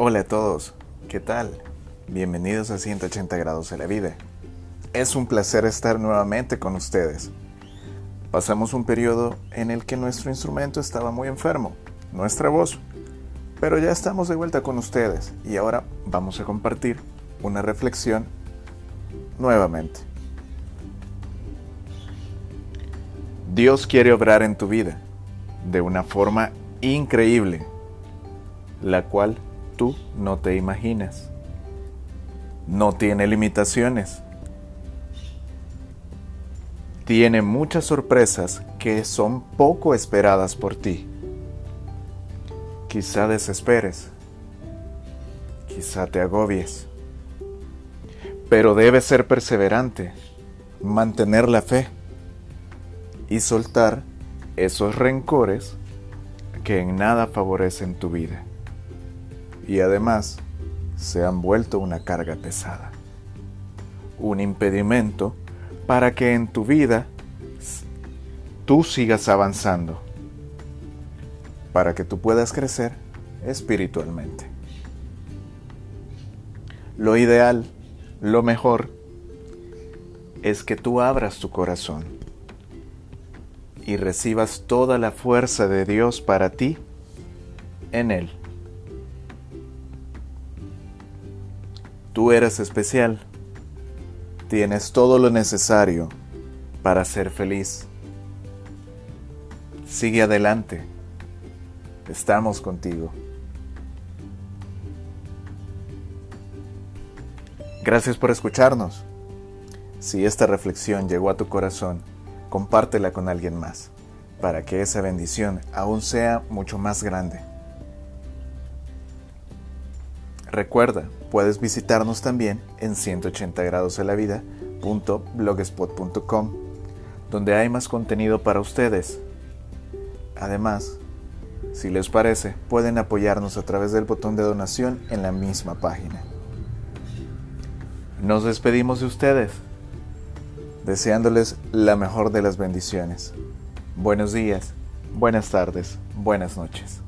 Hola a todos, ¿qué tal? Bienvenidos a 180 grados de la vida. Es un placer estar nuevamente con ustedes. Pasamos un periodo en el que nuestro instrumento estaba muy enfermo, nuestra voz, pero ya estamos de vuelta con ustedes y ahora vamos a compartir una reflexión nuevamente. Dios quiere obrar en tu vida de una forma increíble, la cual tú no te imaginas. No tiene limitaciones. Tiene muchas sorpresas que son poco esperadas por ti. Quizá desesperes, quizá te agobies, pero debes ser perseverante, mantener la fe y soltar esos rencores que en nada favorecen tu vida y además se han vuelto una carga pesada, un impedimento para que en tu vida tú sigas avanzando, para que tú puedas crecer espiritualmente. Lo ideal, lo mejor, es que tú abras tu corazón y recibas toda la fuerza de Dios para ti en Él. Tú eres especial. Tienes todo lo necesario para ser feliz. Sigue adelante. Estamos contigo. Gracias por escucharnos. Si esta reflexión llegó a tu corazón, compártela con alguien más, para que esa bendición aún sea mucho más grande. Recuerda, puedes visitarnos también en 180 grados la vida.blogspot.com, donde hay más contenido para ustedes. Además, si les parece, pueden apoyarnos a través del botón de donación en la misma página. Nos despedimos de ustedes, deseándoles la mejor de las bendiciones. Buenos días, buenas tardes, buenas noches.